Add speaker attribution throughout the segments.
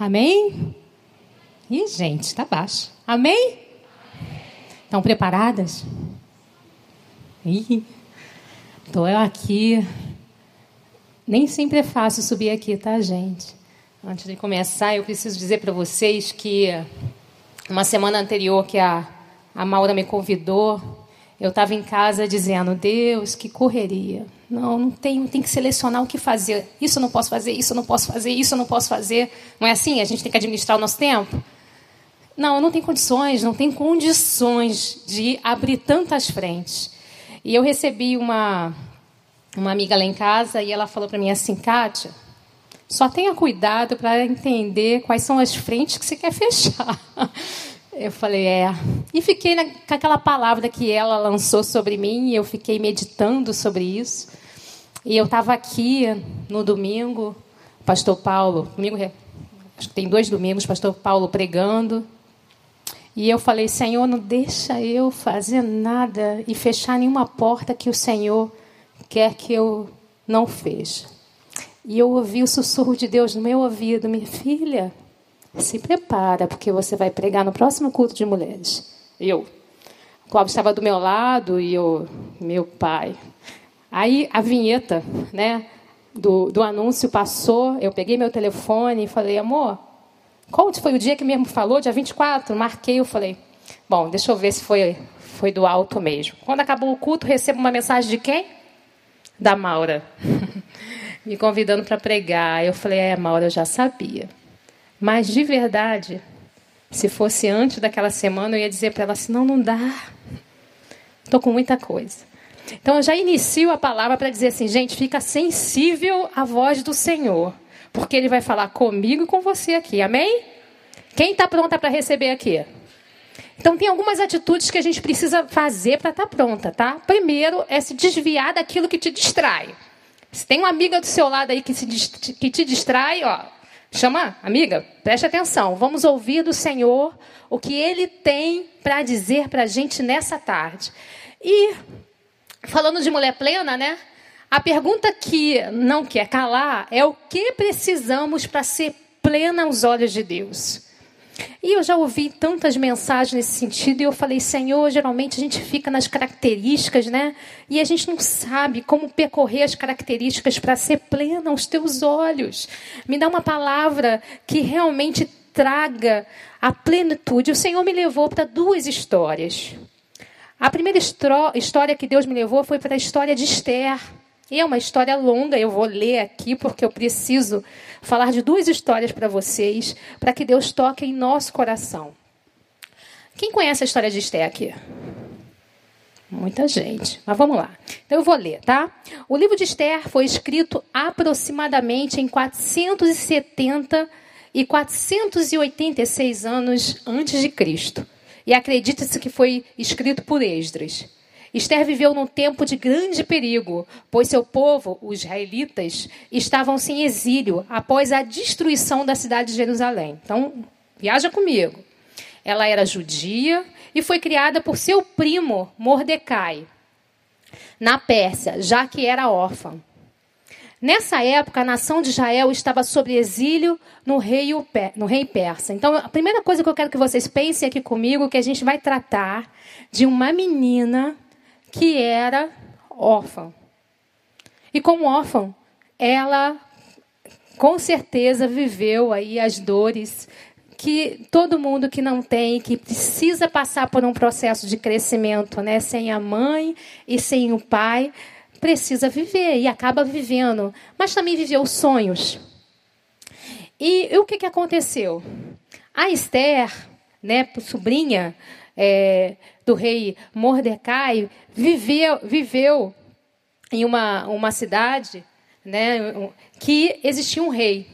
Speaker 1: Amém? Ih, gente, está baixo. Amém? Estão preparadas? Ih, estou aqui. Nem sempre é fácil subir aqui, tá, gente? Antes de começar, eu preciso dizer para vocês que uma semana anterior que a, a Maura me convidou, eu estava em casa dizendo, Deus, que correria. Não, não tem, tem que selecionar o que fazer. Isso eu não posso fazer, isso eu não posso fazer, isso eu não posso fazer. Não é assim? A gente tem que administrar o nosso tempo? Não, eu não tenho condições, não tenho condições de abrir tantas frentes. E eu recebi uma, uma amiga lá em casa e ela falou para mim assim, Kátia, só tenha cuidado para entender quais são as frentes que você quer fechar. Eu falei, é. E fiquei na, com aquela palavra que ela lançou sobre mim, eu fiquei meditando sobre isso. E eu estava aqui no domingo, pastor Paulo, domingo, acho que tem dois domingos, pastor Paulo pregando. E eu falei, Senhor, não deixa eu fazer nada e fechar nenhuma porta que o Senhor quer que eu não feche. E eu ouvi o sussurro de Deus no meu ouvido, minha filha, se prepara, porque você vai pregar no próximo culto de mulheres. Eu. O Cláudio estava do meu lado e eu, meu pai. Aí a vinheta, né, do, do anúncio passou, eu peguei meu telefone e falei, amor, qual foi o dia que mesmo falou? Dia 24? Marquei, eu falei, bom, deixa eu ver se foi, foi do alto mesmo. Quando acabou o culto, recebo uma mensagem de quem? Da Maura. Me convidando para pregar. Eu falei, é, Maura, eu já sabia. Mas de verdade, se fosse antes daquela semana, eu ia dizer para ela assim: não, não dá. Estou com muita coisa. Então eu já inicio a palavra para dizer assim, gente, fica sensível à voz do Senhor, porque Ele vai falar comigo e com você aqui, amém? Quem está pronta para receber aqui? Então tem algumas atitudes que a gente precisa fazer para estar tá pronta, tá? Primeiro é se desviar daquilo que te distrai. Se tem uma amiga do seu lado aí que, se, que te distrai, ó, Chama, amiga, preste atenção. Vamos ouvir do Senhor o que Ele tem para dizer para a gente nessa tarde. E falando de mulher plena, né? A pergunta que não quer calar é o que precisamos para ser plena aos olhos de Deus. E eu já ouvi tantas mensagens nesse sentido e eu falei, Senhor, geralmente a gente fica nas características, né? E a gente não sabe como percorrer as características para ser plena aos teus olhos. Me dá uma palavra que realmente traga a plenitude. O Senhor me levou para duas histórias. A primeira história que Deus me levou foi para a história de Esther. E é uma história longa, eu vou ler aqui porque eu preciso falar de duas histórias para vocês, para que Deus toque em nosso coração. Quem conhece a história de Esté aqui? Muita gente. Mas vamos lá. Então eu vou ler, tá? O livro de Esther foi escrito aproximadamente em 470 e 486 anos antes de Cristo. E acredita-se que foi escrito por Esdras. Esther viveu num tempo de grande perigo, pois seu povo, os israelitas, estavam sem exílio após a destruição da cidade de Jerusalém. Então, viaja comigo. Ela era judia e foi criada por seu primo Mordecai, na Pérsia, já que era órfã. Nessa época, a nação de Israel estava sob exílio no rei, no rei persa. Então, a primeira coisa que eu quero que vocês pensem aqui comigo é que a gente vai tratar de uma menina que era órfã. E como órfã, ela com certeza viveu aí as dores que todo mundo que não tem, que precisa passar por um processo de crescimento, né, sem a mãe e sem o pai, precisa viver e acaba vivendo, mas também viveu sonhos. E, e o que, que aconteceu? A Esther, né, sobrinha é, do rei Mordecai, viveu, viveu em uma, uma cidade né, que existia um rei.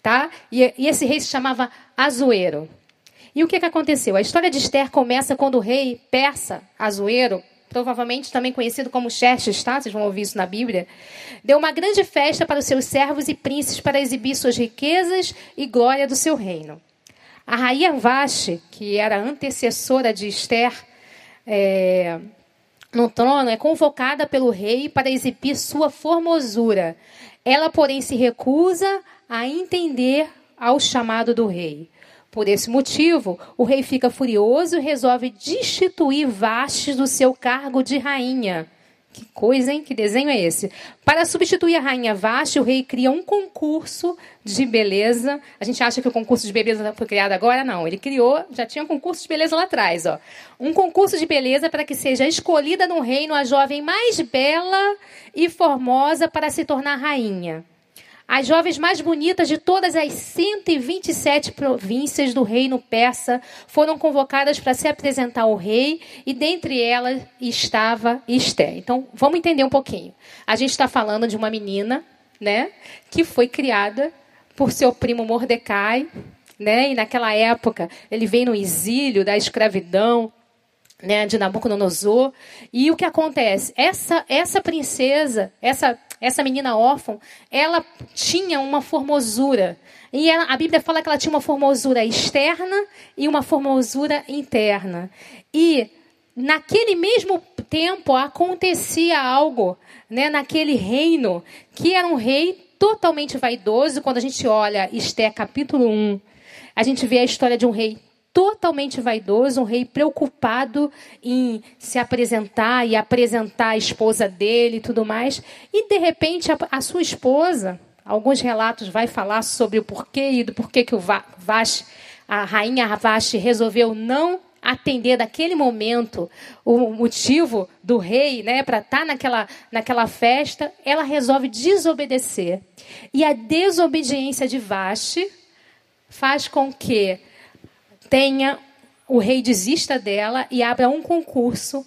Speaker 1: Tá? E, e esse rei se chamava Azuero. E o que, que aconteceu? A história de Esther começa quando o rei persa, Azuero, provavelmente também conhecido como Xerxes, tá? Vocês vão ouvir isso na Bíblia. Deu uma grande festa para os seus servos e príncipes para exibir suas riquezas e glória do seu reino. A rainha Vaste, que era antecessora de Esther é, no trono, é convocada pelo rei para exibir sua formosura. Ela, porém, se recusa a entender ao chamado do rei. Por esse motivo, o rei fica furioso e resolve destituir Vastes do seu cargo de rainha. Que coisa, hein? Que desenho é esse? Para substituir a rainha Vashti, o rei cria um concurso de beleza. A gente acha que o concurso de beleza foi criado agora? Não. Ele criou, já tinha um concurso de beleza lá atrás. Ó. Um concurso de beleza para que seja escolhida no reino a jovem mais bela e formosa para se tornar rainha. As jovens mais bonitas de todas as 127 províncias do reino persa foram convocadas para se apresentar ao rei, e dentre elas estava Esther. Então, vamos entender um pouquinho. A gente está falando de uma menina, né, que foi criada por seu primo Mordecai, né, e naquela época ele veio no exílio da escravidão, né, de Nabucodonosor. E o que acontece? Essa, essa princesa, essa essa menina órfã, ela tinha uma formosura. E ela, a Bíblia fala que ela tinha uma formosura externa e uma formosura interna. E naquele mesmo tempo acontecia algo, né, naquele reino, que era um rei totalmente vaidoso. Quando a gente olha Esté capítulo 1, a gente vê a história de um rei totalmente vaidoso, um rei preocupado em se apresentar e apresentar a esposa dele e tudo mais. E de repente a, a sua esposa, alguns relatos vai falar sobre o porquê e do porquê que o Vash, a rainha Vashti resolveu não atender naquele momento o motivo do rei, né, para estar tá naquela, naquela festa, ela resolve desobedecer. E a desobediência de Vashti faz com que tenha o rei desista dela e abra um concurso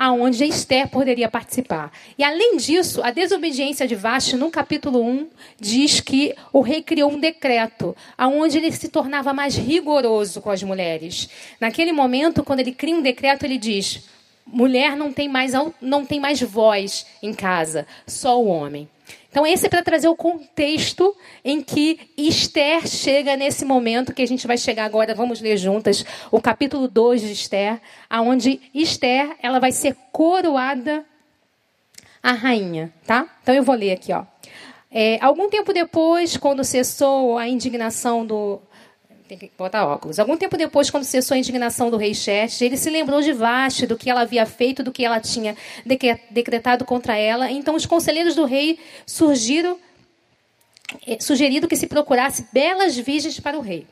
Speaker 1: aonde Esther poderia participar. E além disso, a desobediência de Vashti, no capítulo 1, diz que o rei criou um decreto aonde ele se tornava mais rigoroso com as mulheres. Naquele momento, quando ele cria um decreto, ele diz: mulher não tem mais não tem mais voz em casa, só o homem. Então, esse é para trazer o contexto em que Esther chega nesse momento que a gente vai chegar agora. Vamos ler juntas o capítulo 2 de Esther, aonde Esther ela vai ser coroada a rainha, tá? Então, eu vou ler aqui, ó. É, algum tempo depois, quando cessou a indignação do, tem que botar óculos. Algum tempo depois, quando cessou a indignação do rei Xerxes, ele se lembrou de Vashti, do que ela havia feito, do que ela tinha decretado contra ela. Então, os conselheiros do rei surgiram, eh, sugerido que se procurasse belas virgens para o rei.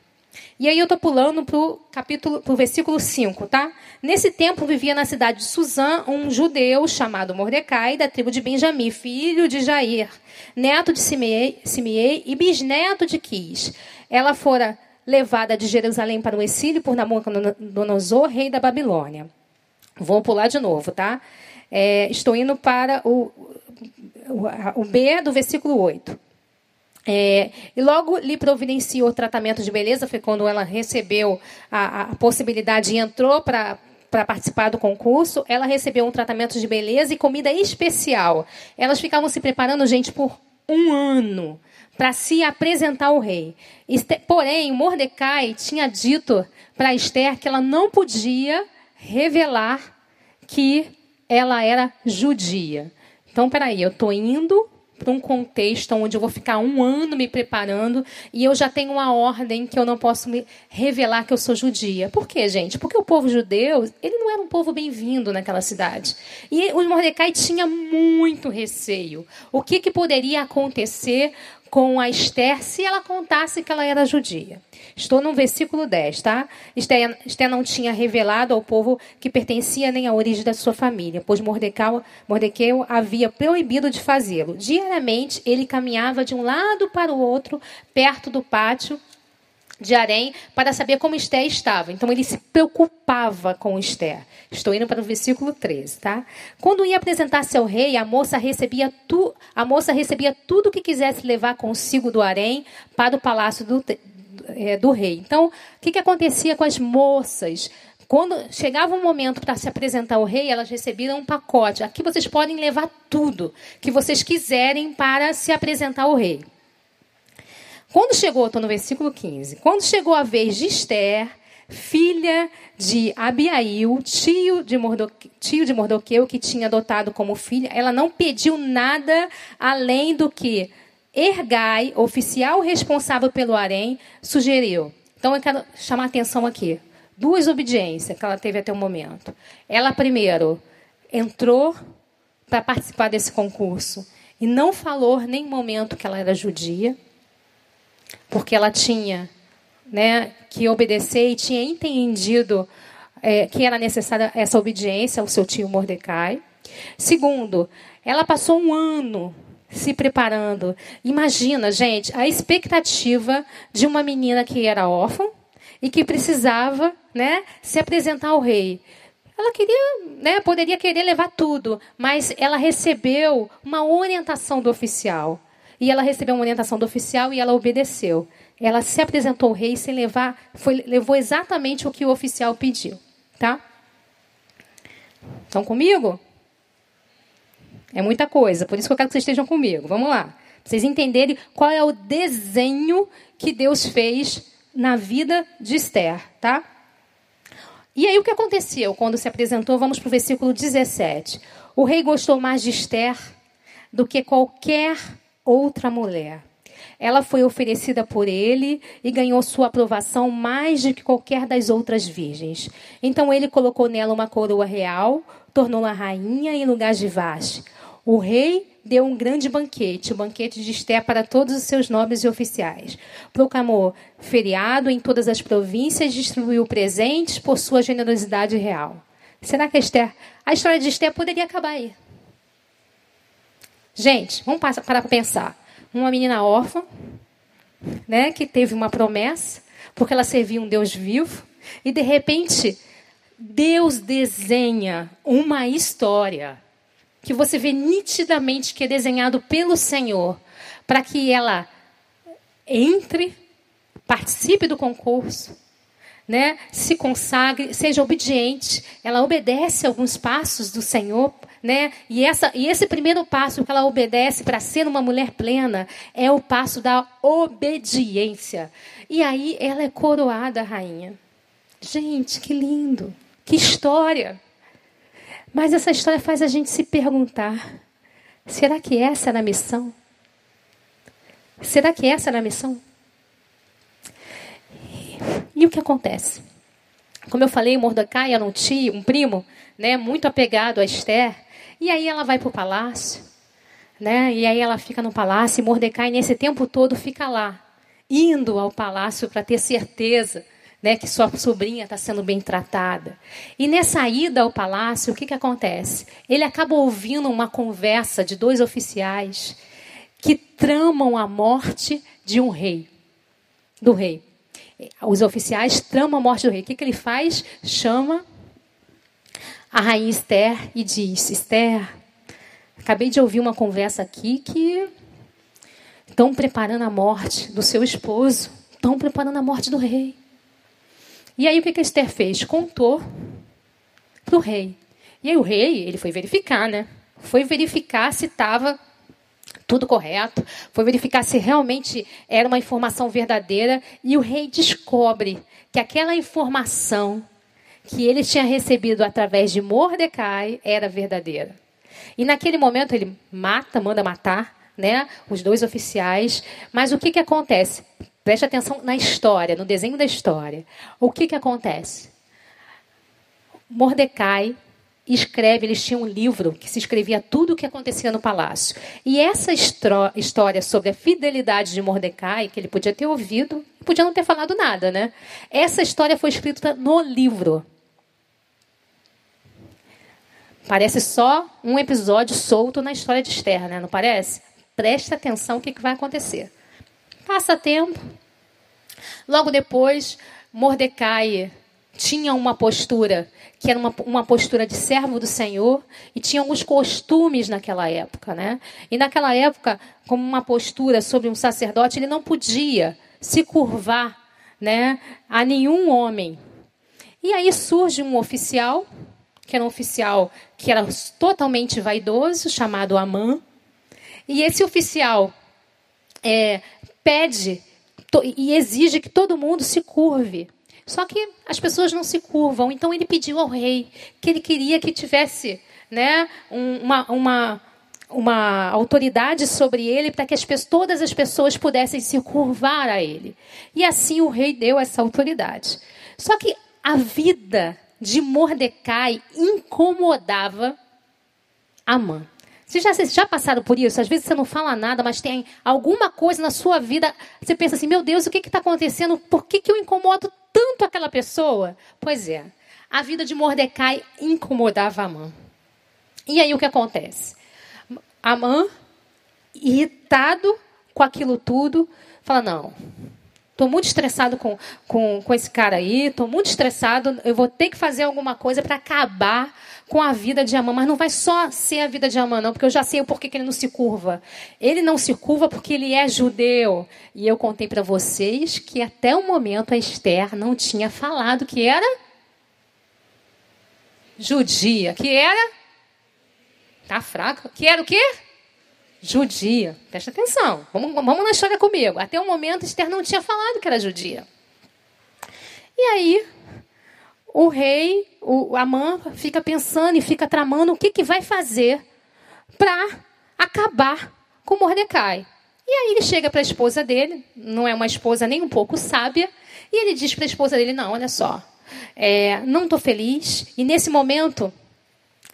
Speaker 1: E aí eu estou pulando para o capítulo, para o versículo 5, tá? Nesse tempo vivia na cidade de Suzã um judeu chamado Mordecai, da tribo de Benjamim, filho de Jair, neto de Simeei, Simeei e bisneto de Quis. Ela fora levada de Jerusalém para o exílio por Nabucodonosor, rei da Babilônia. Vou pular de novo, tá? É, estou indo para o, o, o B do versículo 8. É, e logo lhe providenciou tratamento de beleza, foi quando ela recebeu a, a possibilidade e entrou para para participar do concurso, ela recebeu um tratamento de beleza e comida especial. Elas ficavam se preparando, gente, por um ano para se apresentar ao rei. Porém, Mordecai tinha dito para Esther que ela não podia revelar que ela era judia. Então, peraí, eu estou indo para um contexto onde eu vou ficar um ano me preparando e eu já tenho uma ordem que eu não posso me revelar que eu sou judia. Por quê, gente? Porque o povo judeu, ele não era um povo bem-vindo naquela cidade. E o Mordecai tinha muito receio. O que, que poderia acontecer com a Esther se ela contasse que ela era judia. Estou no versículo 10, tá? Esther, Esther não tinha revelado ao povo que pertencia nem à origem da sua família, pois Mordecai, Mordecai havia proibido de fazê-lo. Diariamente, ele caminhava de um lado para o outro, perto do pátio de Arém para saber como Esther estava. Então ele se preocupava com Esther. Estou indo para o versículo 13, tá? Quando ia apresentar-se ao rei, a moça recebia tu, a moça recebia tudo que quisesse levar consigo do Arém para o palácio do, é, do rei. Então, o que, que acontecia com as moças? Quando chegava o momento para se apresentar ao rei, elas recebiam um pacote. Aqui vocês podem levar tudo que vocês quiserem para se apresentar ao rei. Quando chegou, estou no versículo 15, quando chegou a vez de Esther, filha de Abiail, tio de, Mordoque, tio de Mordoqueu, que tinha adotado como filha, ela não pediu nada além do que Ergai, oficial responsável pelo harém, sugeriu. Então eu quero chamar a atenção aqui. Duas obediências que ela teve até o momento. Ela primeiro entrou para participar desse concurso e não falou nem momento que ela era judia, porque ela tinha né, que obedecer e tinha entendido é, que era necessária essa obediência ao seu tio Mordecai. Segundo, ela passou um ano se preparando. Imagina, gente, a expectativa de uma menina que era órfã e que precisava né, se apresentar ao rei. Ela queria, né, poderia querer levar tudo, mas ela recebeu uma orientação do oficial. E ela recebeu uma orientação do oficial e ela obedeceu. Ela se apresentou ao rei sem levar, foi, levou exatamente o que o oficial pediu, tá? Estão comigo? É muita coisa, por isso que eu quero que vocês estejam comigo. Vamos lá. Pra vocês entenderem qual é o desenho que Deus fez na vida de Esther, tá? E aí o que aconteceu quando se apresentou? Vamos para o versículo 17. O rei gostou mais de Esther do que qualquer outra mulher. Ela foi oferecida por ele e ganhou sua aprovação mais do que qualquer das outras virgens. Então ele colocou nela uma coroa real, tornou-a rainha em lugar de Vashti. O rei deu um grande banquete, o um banquete de Esté para todos os seus nobres e oficiais. Proclamou feriado em todas as províncias, distribuiu presentes por sua generosidade real. Será que a Esther, a história de Esté poderia acabar aí? Gente, vamos parar para pensar. Uma menina órfã, né, que teve uma promessa, porque ela servia um Deus vivo, e de repente Deus desenha uma história que você vê nitidamente que é desenhado pelo Senhor, para que ela entre, participe do concurso, né, se consagre, seja obediente, ela obedece alguns passos do Senhor né? E, essa, e esse primeiro passo que ela obedece para ser uma mulher plena é o passo da obediência. E aí ela é coroada rainha. Gente, que lindo! Que história! Mas essa história faz a gente se perguntar: será que essa era a missão? Será que essa era a missão? E, o que acontece? Como eu falei, Mordecai era um tio, um primo, né, muito apegado a Esther. E aí ela vai para o palácio, né? E aí ela fica no palácio e Mordecai nesse tempo todo fica lá, indo ao palácio para ter certeza, né, que sua sobrinha está sendo bem tratada. E nessa ida ao palácio, o que que acontece? Ele acaba ouvindo uma conversa de dois oficiais que tramam a morte de um rei, do rei. Os oficiais tramam a morte do rei. O que, que ele faz? Chama a rainha Esther e diz: Esther, acabei de ouvir uma conversa aqui que estão preparando a morte do seu esposo, estão preparando a morte do rei. E aí o que, que Esther fez? Contou para o rei. E aí o rei, ele foi verificar, né? Foi verificar se estava tudo correto, foi verificar se realmente era uma informação verdadeira, e o rei descobre que aquela informação que ele tinha recebido através de Mordecai era verdadeira. E naquele momento ele mata, manda matar, né, os dois oficiais. Mas o que que acontece? Preste atenção na história, no desenho da história. O que que acontece? Mordecai escreve, eles tinham um livro que se escrevia tudo o que acontecia no palácio. E essa história sobre a fidelidade de Mordecai, que ele podia ter ouvido, podia não ter falado nada, né? Essa história foi escrita no livro. Parece só um episódio solto na história de Esther, né? Não parece? Preste atenção o que, que vai acontecer. Passa tempo. Logo depois, Mordecai tinha uma postura que era uma, uma postura de servo do Senhor e tinha alguns costumes naquela época, né? E naquela época, como uma postura sobre um sacerdote, ele não podia se curvar, né, a nenhum homem. E aí surge um oficial que era um oficial que era totalmente vaidoso, chamado Amã. E esse oficial é, pede e exige que todo mundo se curve. Só que as pessoas não se curvam. Então ele pediu ao rei que ele queria que tivesse né, uma, uma uma autoridade sobre ele para que as, todas as pessoas pudessem se curvar a ele. E assim o rei deu essa autoridade. Só que a vida de Mordecai incomodava Amã. Vocês já, vocês já passaram por isso? Às vezes você não fala nada, mas tem alguma coisa na sua vida. Você pensa assim: meu Deus, o que está acontecendo? Por que, que eu incomodo tanto aquela pessoa? Pois é, a vida de Mordecai incomodava Amã. E aí o que acontece? Amã, irritado com aquilo tudo, fala: não, Estou muito estressado com, com, com esse cara aí, estou muito estressado, eu vou ter que fazer alguma coisa para acabar com a vida de Amã. Mas não vai só ser a vida de Amã, não, porque eu já sei o porquê que ele não se curva. Ele não se curva porque ele é judeu. E eu contei para vocês que até o momento a Esther não tinha falado que era judia. Que era? Tá fraco. Que era o quê? Judia. Presta atenção. Vamos, vamos na história comigo. Até o momento, Esther não tinha falado que era judia. E aí, o rei, o Amã, fica pensando e fica tramando o que, que vai fazer para acabar com Mordecai. E aí ele chega para a esposa dele, não é uma esposa nem um pouco sábia, e ele diz para a esposa dele: Não, olha só, é, não estou feliz, e nesse momento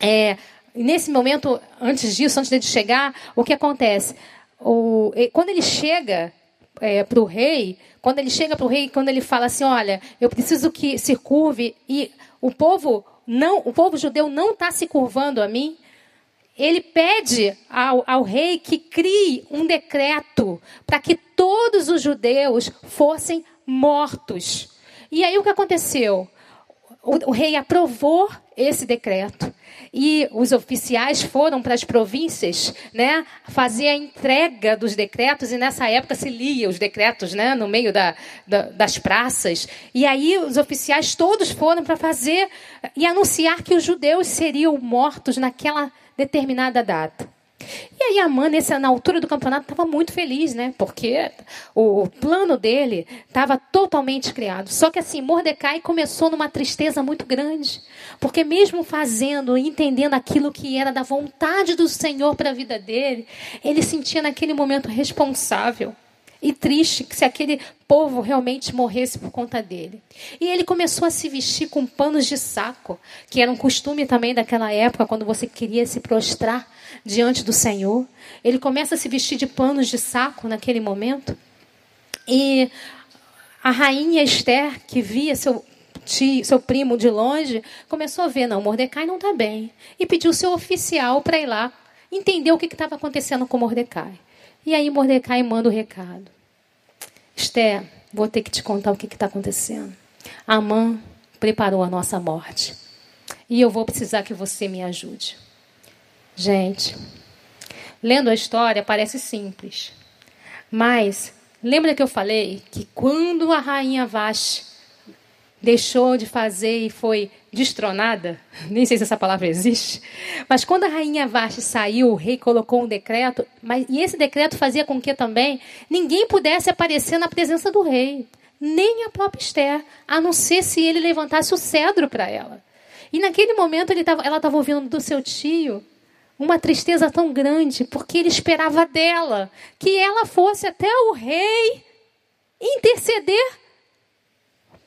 Speaker 1: é, nesse momento, antes disso, antes de chegar, o que acontece? O, quando ele chega é, para o rei, quando ele chega para o rei, quando ele fala assim, olha, eu preciso que se curve e o povo não, o povo judeu não está se curvando a mim. Ele pede ao, ao rei que crie um decreto para que todos os judeus fossem mortos. E aí o que aconteceu? O, o rei aprovou esse decreto e os oficiais foram para as províncias, né, fazer a entrega dos decretos e nessa época se lia os decretos, né, no meio da, da, das praças. E aí os oficiais todos foram para fazer e anunciar que os judeus seriam mortos naquela determinada data. E aí a Amã, nessa, na altura do campeonato, estava muito feliz, né? Porque o, o plano dele estava totalmente criado. Só que assim, Mordecai começou numa tristeza muito grande. Porque mesmo fazendo, entendendo aquilo que era da vontade do Senhor para a vida dele, ele sentia naquele momento responsável e triste que se aquele povo realmente morresse por conta dele. E ele começou a se vestir com panos de saco, que era um costume também daquela época, quando você queria se prostrar diante do Senhor. Ele começa a se vestir de panos de saco naquele momento. E a rainha Esther, que via seu tio, seu primo de longe, começou a ver, não, Mordecai não está bem. E pediu seu oficial para ir lá entender o que estava acontecendo com Mordecai. E aí Mordecai manda o recado. Esther, vou ter que te contar o que está acontecendo. Amã preparou a nossa morte. E eu vou precisar que você me ajude. Gente, lendo a história parece simples. Mas lembra que eu falei que quando a rainha Vashti deixou de fazer e foi destronada, nem sei se essa palavra existe, mas quando a rainha Vashti saiu, o rei colocou um decreto, mas, e esse decreto fazia com que também ninguém pudesse aparecer na presença do rei, nem a própria Esther, a não ser se ele levantasse o cedro para ela. E naquele momento ele tava, ela estava ouvindo do seu tio uma tristeza tão grande, porque ele esperava dela que ela fosse até o rei interceder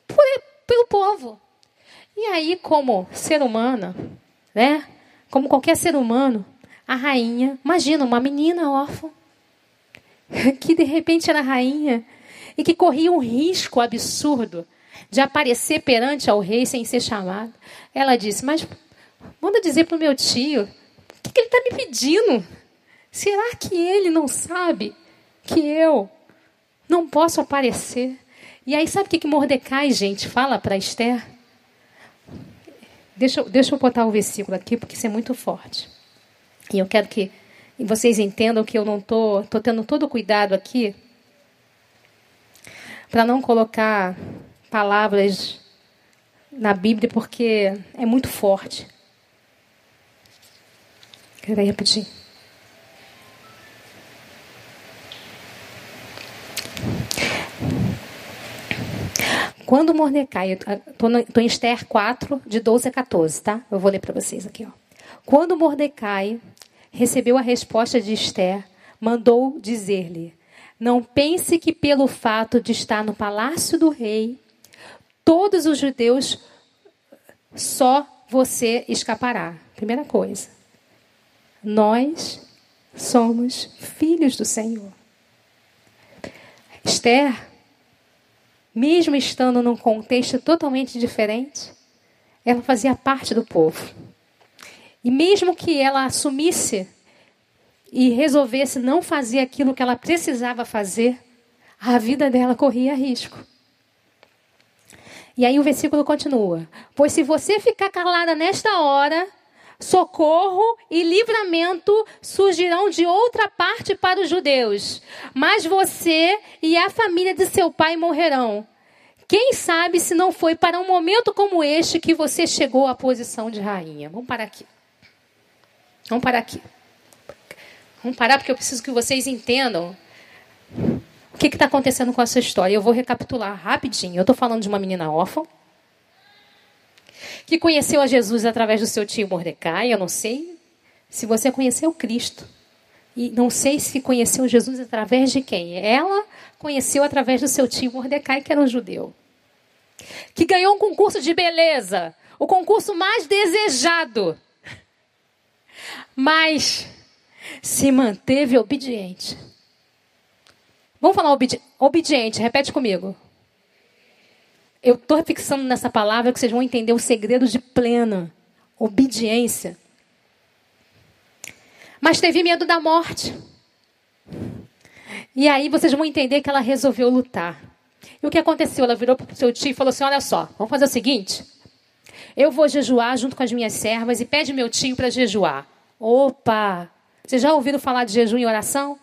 Speaker 1: por, pelo povo. E aí, como ser humana, né? Como qualquer ser humano, a rainha, imagina uma menina órfã, que de repente era rainha e que corria um risco absurdo de aparecer perante ao rei sem ser chamada. Ela disse: Mas manda dizer para o meu tio, o que, que ele está me pedindo? Será que ele não sabe que eu não posso aparecer? E aí, sabe o que, que Mordecai, gente, fala para Esther? Deixa, deixa eu botar o versículo aqui, porque isso é muito forte. E eu quero que vocês entendam que eu não estou tô, tô tendo todo cuidado aqui para não colocar palavras na Bíblia, porque é muito forte. Peraí, rapidinho. Quando Mordecai, estou em Esther 4, de 12 a 14, tá? Eu vou ler para vocês aqui. Ó. Quando Mordecai recebeu a resposta de Esther, mandou dizer-lhe: Não pense que pelo fato de estar no palácio do rei, todos os judeus só você escapará. Primeira coisa. Nós somos filhos do Senhor. Esther, mesmo estando num contexto totalmente diferente, ela fazia parte do povo. E mesmo que ela assumisse e resolvesse não fazer aquilo que ela precisava fazer, a vida dela corria risco. E aí o versículo continua: Pois se você ficar calada nesta hora, socorro e livramento surgirão de outra parte para os judeus, mas você e a família de seu pai morrerão. Quem sabe se não foi para um momento como este que você chegou à posição de rainha? Vamos parar aqui. Vamos parar aqui. Vamos parar porque eu preciso que vocês entendam o que está acontecendo com essa história. Eu vou recapitular rapidinho. Eu estou falando de uma menina órfã que conheceu a Jesus através do seu tio Mordecai. Eu não sei se você conheceu Cristo. E não sei se conheceu Jesus através de quem. Ela conheceu através do seu tio Mordecai, que era um judeu. Que ganhou um concurso de beleza. O concurso mais desejado mas se manteve obediente. Vamos falar obedi obediente, repete comigo. Eu estou fixando nessa palavra que vocês vão entender o segredo de plena obediência. Mas teve medo da morte. E aí vocês vão entender que ela resolveu lutar. E o que aconteceu? Ela virou para o seu tio e falou assim: Olha só, vamos fazer o seguinte. Eu vou jejuar junto com as minhas servas e pede meu tio para jejuar. Opa! Vocês já ouviram falar de jejum e oração?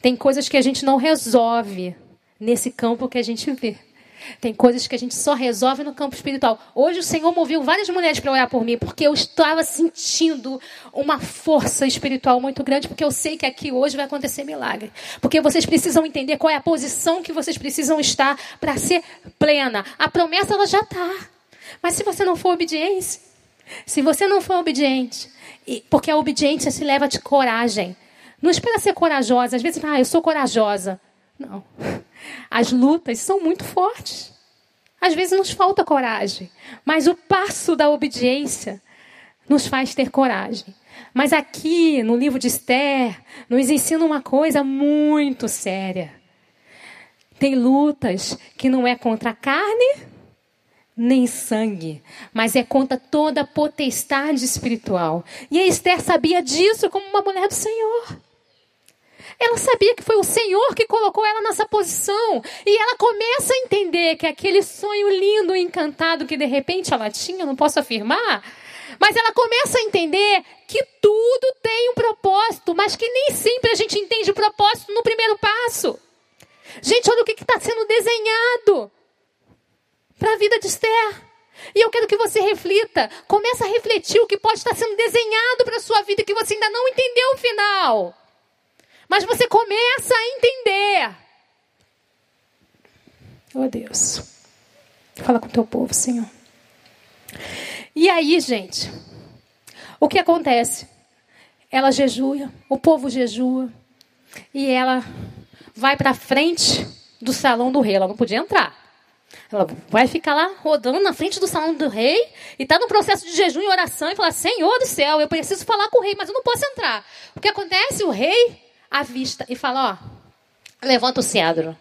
Speaker 1: Tem coisas que a gente não resolve nesse campo que a gente vê. Tem coisas que a gente só resolve no campo espiritual. Hoje o Senhor moveu várias mulheres para orar por mim, porque eu estava sentindo uma força espiritual muito grande, porque eu sei que aqui hoje vai acontecer milagre. Porque vocês precisam entender qual é a posição que vocês precisam estar para ser plena. A promessa ela já está. Mas se você não for obediente, se você não for obediente, porque a obediência se leva de coragem. Não espera ser corajosa. Às vezes, ah, eu sou corajosa. Não. As lutas são muito fortes. Às vezes nos falta coragem. Mas o passo da obediência nos faz ter coragem. Mas aqui, no livro de Esther, nos ensina uma coisa muito séria. Tem lutas que não é contra a carne nem sangue, mas é contra toda a potestade espiritual. E Esther sabia disso como uma mulher do Senhor. Ela sabia que foi o Senhor que colocou ela nessa posição. E ela começa a entender que aquele sonho lindo e encantado que de repente ela tinha, não posso afirmar, mas ela começa a entender que tudo tem um propósito, mas que nem sempre a gente entende o propósito no primeiro passo. Gente, olha o que está sendo desenhado para a vida de Esther. E eu quero que você reflita, comece a refletir o que pode estar sendo desenhado para a sua vida que você ainda não entendeu o final. Mas você começa a entender. Oh Deus. Fala com o teu povo, Senhor. E aí, gente, o que acontece? Ela jejua, o povo jejua, e ela vai para frente do salão do rei. Ela não podia entrar. Ela vai ficar lá rodando na frente do salão do rei e está no processo de jejum e oração e falar: Senhor do céu, eu preciso falar com o rei, mas eu não posso entrar. O que acontece? O rei avista e fala: Ó, levanta o cedro.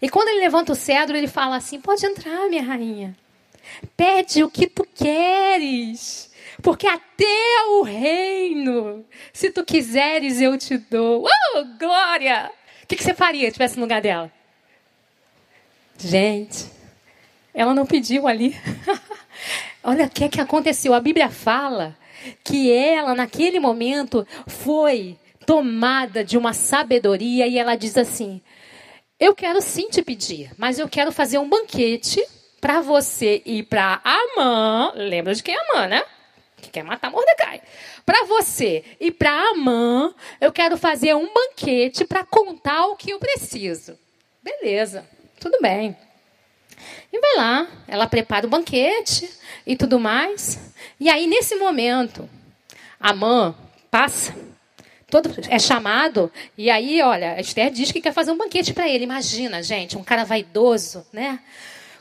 Speaker 1: E quando ele levanta o cedro, ele fala assim: Pode entrar, minha rainha. Pede o que tu queres. Porque até o reino, se tu quiseres, eu te dou. Oh, glória! O que, que você faria se estivesse no lugar dela? Gente, ela não pediu ali. Olha o que, é que aconteceu. A Bíblia fala que ela, naquele momento, foi tomada de uma sabedoria e ela diz assim: Eu quero sim te pedir, mas eu quero fazer um banquete para você e para Amã. Lembra de quem é Amã, né? Que quer matar Mordecai. Para você e para Amã, eu quero fazer um banquete para contar o que eu preciso. Beleza, tudo bem. E vai lá, ela prepara o banquete e tudo mais. E aí, nesse momento, a mãe passa. Todo é chamado, e aí, olha, a Esther diz que quer fazer um banquete para ele. Imagina, gente, um cara vaidoso, né?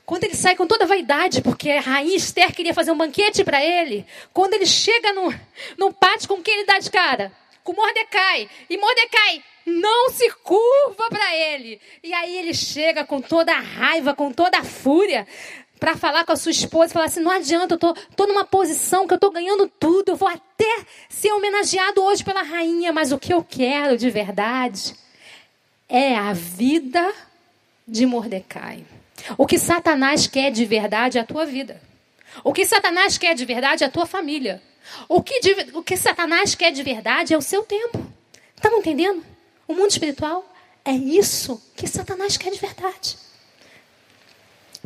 Speaker 1: Quando ele sai com toda vaidade, porque a rainha Esther queria fazer um banquete para ele. Quando ele chega no, no pátio, com quem ele dá de cara? Com Mordecai. E Mordecai não se curva para ele. E aí ele chega com toda a raiva, com toda a fúria, para falar com a sua esposa, falar assim: não adianta, eu tô, tô numa posição que eu tô ganhando tudo, eu vou até ser homenageado hoje pela rainha, mas o que eu quero de verdade é a vida de Mordecai. O que Satanás quer de verdade é a tua vida. O que Satanás quer de verdade é a tua família. O que, de, o que Satanás quer de verdade é o seu tempo. Estão entendendo? O mundo espiritual é isso que Satanás quer de verdade.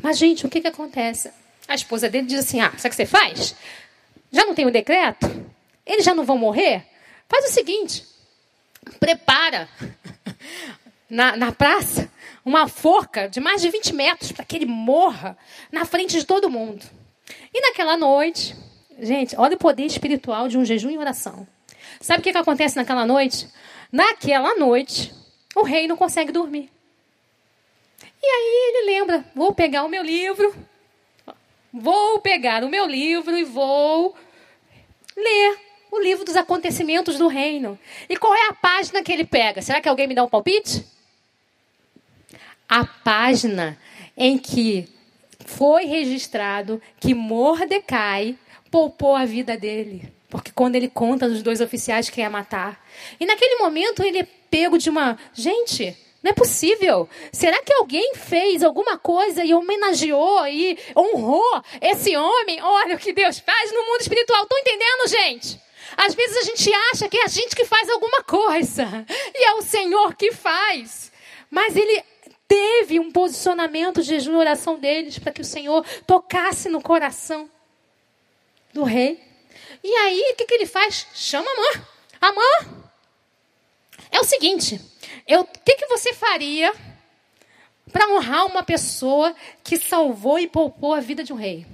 Speaker 1: Mas, gente, o que, que acontece? A esposa dele diz assim: Ah, sabe o que você faz? Já não tem o decreto? Eles já não vão morrer? Faz o seguinte: prepara na, na praça uma forca de mais de 20 metros para que ele morra na frente de todo mundo. E naquela noite, gente, olha o poder espiritual de um jejum e oração. Sabe o que, que acontece naquela noite? Naquela noite, o rei não consegue dormir. E aí ele lembra: vou pegar o meu livro, vou pegar o meu livro e vou ler o livro dos acontecimentos do reino. E qual é a página que ele pega? Será que alguém me dá um palpite? A página em que foi registrado que Mordecai poupou a vida dele. Porque quando ele conta dos dois oficiais que ia matar. E naquele momento ele é pego de uma. Gente, não é possível. Será que alguém fez alguma coisa e homenageou e honrou esse homem? Olha o que Deus faz no mundo espiritual. Estão entendendo, gente? Às vezes a gente acha que é a gente que faz alguma coisa. E é o Senhor que faz. Mas ele teve um posicionamento de jejum e oração deles para que o Senhor tocasse no coração do rei. E aí, o que, que ele faz? Chama a mãe. Amã, é o seguinte: o que, que você faria para honrar uma pessoa que salvou e poupou a vida de um rei?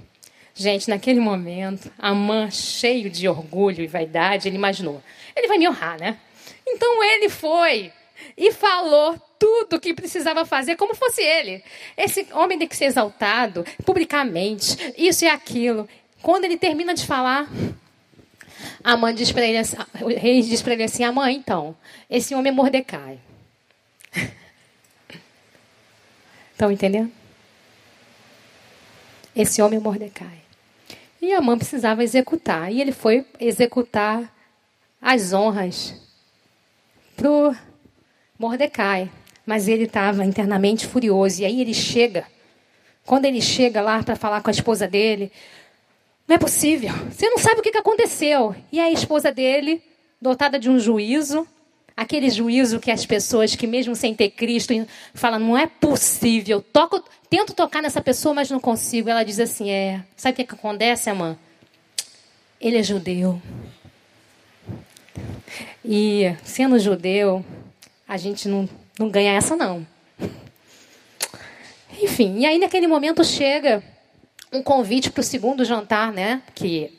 Speaker 1: Gente, naquele momento, Amã, cheio de orgulho e vaidade, ele imaginou: ele vai me honrar, né? Então ele foi e falou tudo o que precisava fazer, como fosse ele. Esse homem tem que ser exaltado publicamente, isso e aquilo. Quando ele termina de falar, a mãe diz para ele, assim, o rei diz para ele assim: a mãe, então, esse homem é Mordecai. Estão entendendo? Esse homem é Mordecai. E a mãe precisava executar. E ele foi executar as honras para Mordecai. Mas ele estava internamente furioso. E aí ele chega. Quando ele chega lá para falar com a esposa dele, não é possível. Você não sabe o que aconteceu. E a esposa dele, dotada de um juízo, aquele juízo que as pessoas que mesmo sem ter Cristo falam, não é possível. Toco, tento tocar nessa pessoa, mas não consigo. Ela diz assim, é. Sabe o que acontece, irmã? Ele é judeu. E sendo judeu, a gente não, não ganha essa não. Enfim, e aí naquele momento chega um convite para o segundo jantar, né? Que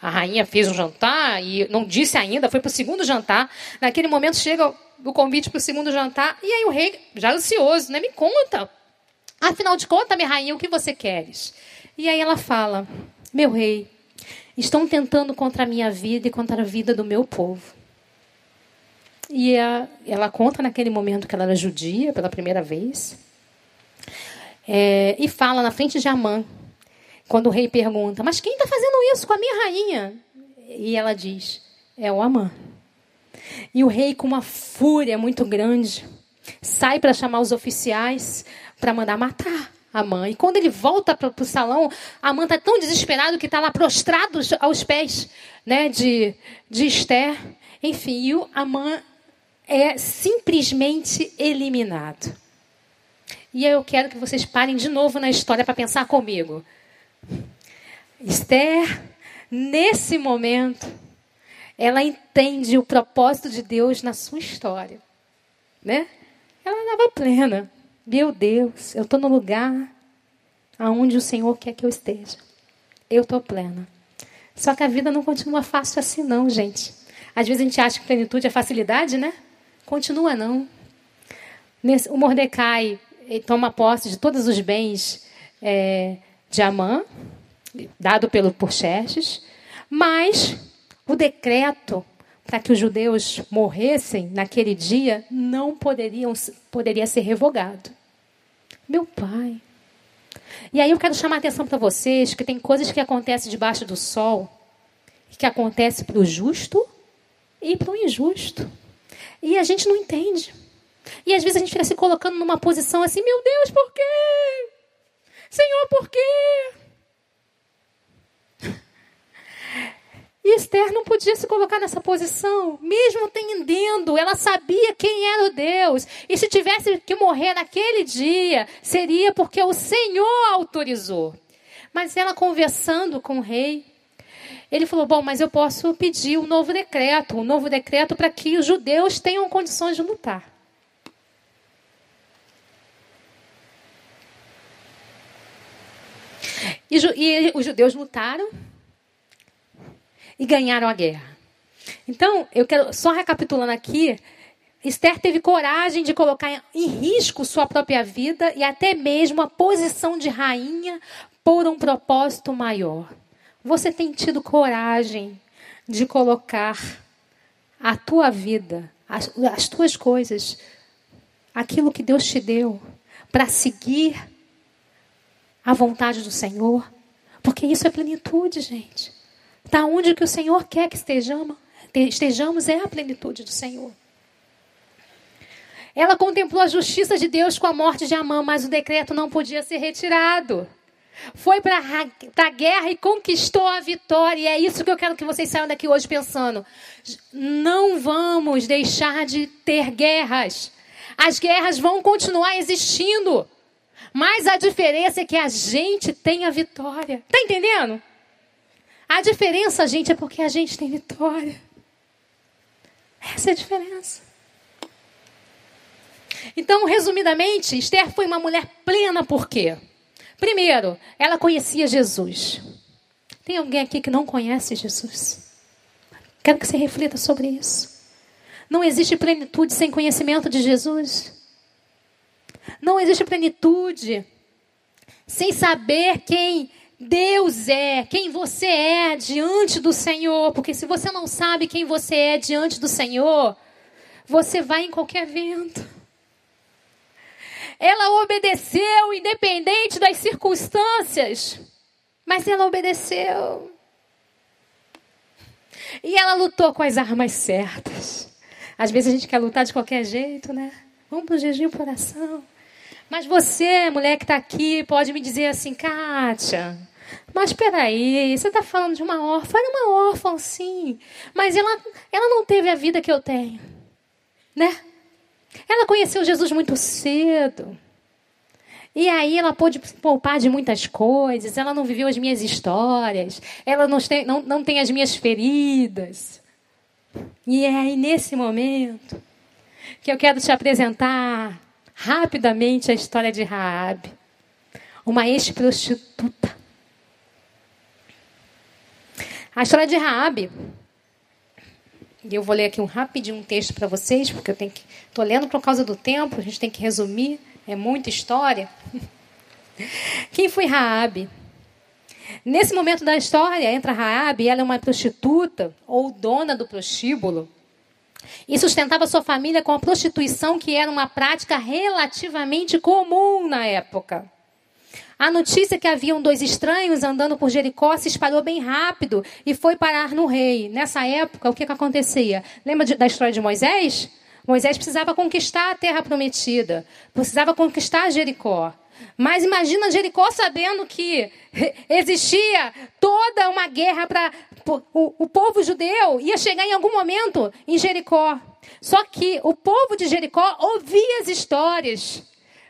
Speaker 1: a rainha fez um jantar e não disse ainda, foi para o segundo jantar. Naquele momento chega o convite para o segundo jantar e aí o rei, já ansioso, né? Me conta. Afinal de contas, minha rainha, o que você queres? E aí ela fala: Meu rei, estão tentando contra a minha vida e contra a vida do meu povo. E a, ela conta naquele momento que ela era judia pela primeira vez. É, e fala na frente de Amã, quando o rei pergunta: Mas quem está fazendo isso com a minha rainha? E ela diz: É o Amã. E o rei, com uma fúria muito grande, sai para chamar os oficiais para mandar matar Amã. E quando ele volta para o salão, Amã está tão desesperado que está lá prostrado aos pés né, de, de Esther. Enfim, e o Amã é simplesmente eliminado. E eu quero que vocês parem de novo na história para pensar comigo. Esther, nesse momento, ela entende o propósito de Deus na sua história, né? Ela estava plena. Meu Deus, eu estou no lugar aonde o Senhor quer que eu esteja. Eu estou plena. Só que a vida não continua fácil assim, não, gente. Às vezes a gente acha que plenitude é facilidade, né? Continua não. O Mordecai toma posse de todos os bens é, de Amã, dado pelo por Xerxes, mas o decreto para que os judeus morressem naquele dia não poderiam, poderia ser revogado. Meu pai. E aí eu quero chamar a atenção para vocês que tem coisas que acontecem debaixo do sol que acontece para o justo e para o injusto. E a gente não entende. E às vezes a gente fica se colocando numa posição assim, meu Deus, por quê? Senhor, por quê? E Esther não podia se colocar nessa posição, mesmo entendendo, ela sabia quem era o Deus. E se tivesse que morrer naquele dia, seria porque o Senhor autorizou. Mas ela conversando com o rei, ele falou: Bom, mas eu posso pedir um novo decreto, um novo decreto para que os judeus tenham condições de lutar. E, e os judeus lutaram e ganharam a guerra. Então, eu quero, só recapitulando aqui, Esther teve coragem de colocar em risco sua própria vida e até mesmo a posição de rainha por um propósito maior. Você tem tido coragem de colocar a tua vida, as, as tuas coisas, aquilo que Deus te deu, para seguir a vontade do Senhor? Porque isso é plenitude, gente. Está onde que o Senhor quer que estejamos, estejamos é a plenitude do Senhor. Ela contemplou a justiça de Deus com a morte de Amã, mas o decreto não podia ser retirado. Foi para a guerra e conquistou a vitória. E é isso que eu quero que vocês saiam daqui hoje pensando. Não vamos deixar de ter guerras. As guerras vão continuar existindo. Mas a diferença é que a gente tem a vitória. Tá entendendo? A diferença, gente, é porque a gente tem vitória. Essa é a diferença. Então, resumidamente, Esther foi uma mulher plena por quê? Primeiro, ela conhecia Jesus. Tem alguém aqui que não conhece Jesus? Quero que você reflita sobre isso. Não existe plenitude sem conhecimento de Jesus. Não existe plenitude sem saber quem Deus é, quem você é diante do Senhor. Porque se você não sabe quem você é diante do Senhor, você vai em qualquer vento. Ela obedeceu, independente das circunstâncias. Mas ela obedeceu. E ela lutou com as armas certas. Às vezes a gente quer lutar de qualquer jeito, né? Vamos para o jejum e oração. Mas você, mulher que está aqui, pode me dizer assim, Kátia, mas peraí, você está falando de uma órfã. Era uma órfã, sim. Mas ela, ela não teve a vida que eu tenho. Né? Ela conheceu Jesus muito cedo. E aí ela pôde poupar de muitas coisas. Ela não viveu as minhas histórias. Ela não tem, não, não tem as minhas feridas. E é aí nesse momento que eu quero te apresentar rapidamente a história de Raabe, uma ex-prostituta a história de Raabe. E eu vou ler aqui um rapidinho um texto para vocês, porque eu tenho que estou lendo por causa do tempo, a gente tem que resumir, é muita história. Quem foi Raabe? Nesse momento da história, entra Raabe, ela é uma prostituta ou dona do prostíbulo e sustentava sua família com a prostituição, que era uma prática relativamente comum na época. A notícia que haviam dois estranhos andando por Jericó se espalhou bem rápido e foi parar no rei. Nessa época, o que, que acontecia? Lembra de, da história de Moisés? Moisés precisava conquistar a terra prometida, precisava conquistar Jericó. Mas imagina Jericó sabendo que existia toda uma guerra para o, o povo judeu ia chegar em algum momento em Jericó. Só que o povo de Jericó ouvia as histórias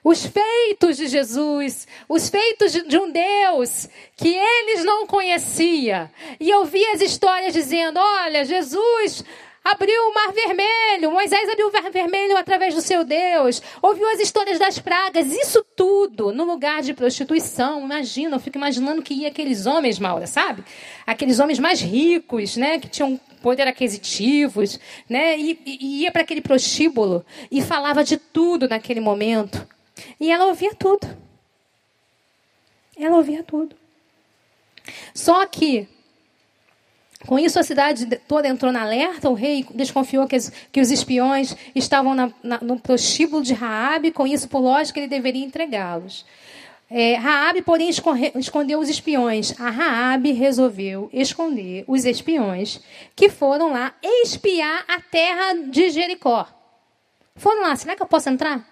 Speaker 1: os feitos de Jesus, os feitos de, um Deus que eles não conheciam. E ouvia as histórias dizendo: olha, Jesus abriu o mar vermelho, Moisés abriu o mar vermelho através do seu Deus, ouviu as histórias das pragas, isso tudo no lugar de prostituição. Imagina, eu fico imaginando que ia aqueles homens, Maura, sabe? Aqueles homens mais ricos, né, que tinham poder aquisitivos, né? E, e ia para aquele prostíbulo e falava de tudo naquele momento. E ela ouvia tudo. Ela ouvia tudo. Só que com isso, a cidade toda entrou na alerta. O rei desconfiou que, que os espiões estavam na, na, no prostíbulo de Raabe. Com isso, por lógica, ele deveria entregá-los. É, Raabe, porém, escondeu os espiões. A Raabe resolveu esconder os espiões que foram lá espiar a terra de Jericó. Foram lá. Será que eu posso entrar?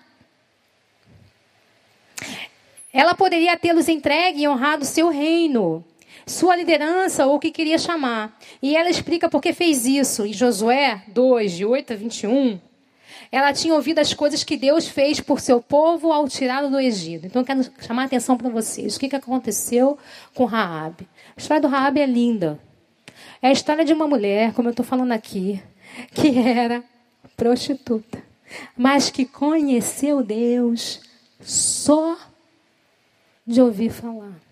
Speaker 1: Ela poderia tê-los entregue e honrado seu reino sua liderança ou o que queria chamar. E ela explica por que fez isso. Em Josué 2, de 8 a 21, ela tinha ouvido as coisas que Deus fez por seu povo ao tirá-lo do Egito. Então eu quero chamar a atenção para vocês. O que, aconteceu com Raabe? A história do Raabe é linda. É a história de uma mulher, como eu estou falando aqui, que era prostituta, mas que conheceu Deus só de ouvir falar.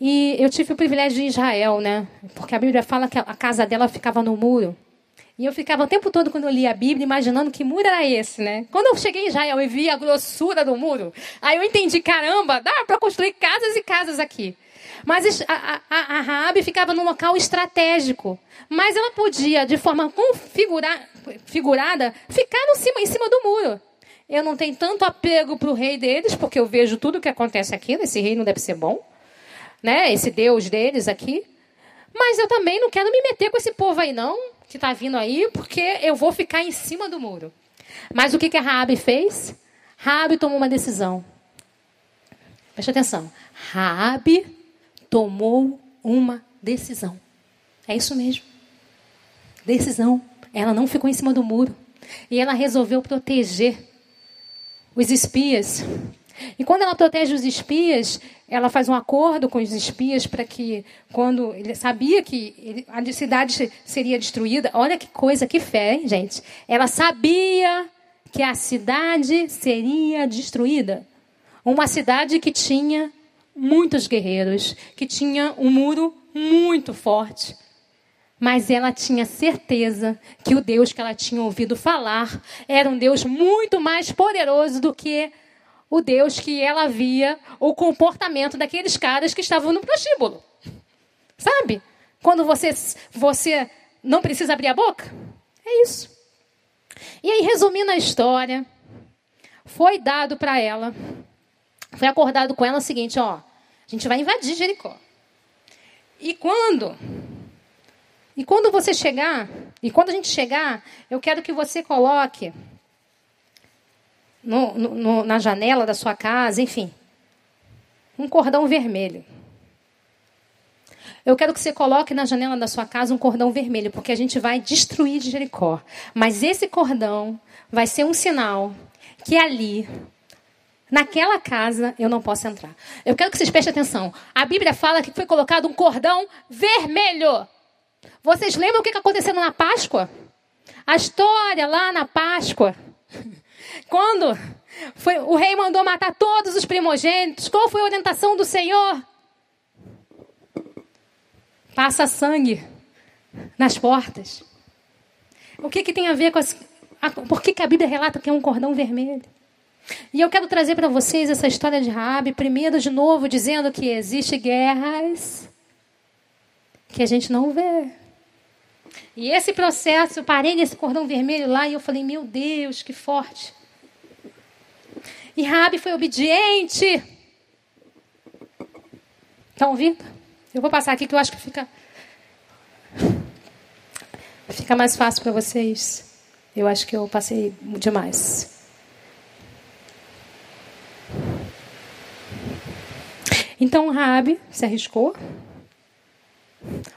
Speaker 1: E eu tive o privilégio de Israel, né? Porque a Bíblia fala que a casa dela ficava no muro. E eu ficava o tempo todo, quando eu lia a Bíblia, imaginando que muro era esse, né? Quando eu cheguei em Israel e vi a grossura do muro, aí eu entendi, caramba, dá para construir casas e casas aqui. Mas a, a, a Raabe ficava num local estratégico. Mas ela podia, de forma configurada, ficar no cima, em cima do muro. Eu não tenho tanto apego para o rei deles, porque eu vejo tudo o que acontece aqui. Esse rei não deve ser bom né? Esse Deus deles aqui. Mas eu também não quero me meter com esse povo aí, não, que está vindo aí, porque eu vou ficar em cima do muro. Mas o que, que a Raabe fez? Raabe tomou uma decisão. Preste atenção. Raabe tomou uma decisão. É isso mesmo. Decisão. Ela não ficou em cima do muro. E ela resolveu proteger os espias. E quando ela protege os espias, ela faz um acordo com os espias para que, quando ele sabia que a cidade seria destruída, olha que coisa, que fé, hein, gente? Ela sabia que a cidade seria destruída. Uma cidade que tinha muitos guerreiros, que tinha um muro muito forte. Mas ela tinha certeza que o Deus que ela tinha ouvido falar era um Deus muito mais poderoso do que o Deus que ela via o comportamento daqueles caras que estavam no prostíbulo. Sabe? Quando você, você não precisa abrir a boca. É isso. E aí, resumindo a história, foi dado para ela, foi acordado com ela o seguinte: ó, a gente vai invadir Jericó. E quando? E quando você chegar, e quando a gente chegar, eu quero que você coloque no, no, na janela da sua casa, enfim. Um cordão vermelho. Eu quero que você coloque na janela da sua casa um cordão vermelho, porque a gente vai destruir Jericó. Mas esse cordão vai ser um sinal que ali, naquela casa, eu não posso entrar. Eu quero que vocês prestem atenção. A Bíblia fala que foi colocado um cordão vermelho. Vocês lembram o que aconteceu na Páscoa? A história lá na Páscoa. Quando foi, o rei mandou matar todos os primogênitos, qual foi a orientação do Senhor? Passa sangue nas portas. O que, que tem a ver com as. A, por que, que a Bíblia relata que é um cordão vermelho? E eu quero trazer para vocês essa história de Rabi, primeiro de novo, dizendo que existem guerras que a gente não vê. E esse processo, eu parei nesse cordão vermelho lá e eu falei, meu Deus, que forte. E Rabi foi obediente. Estão ouvindo? Eu vou passar aqui que eu acho que fica fica mais fácil para vocês. Eu acho que eu passei demais. Então Rabi se arriscou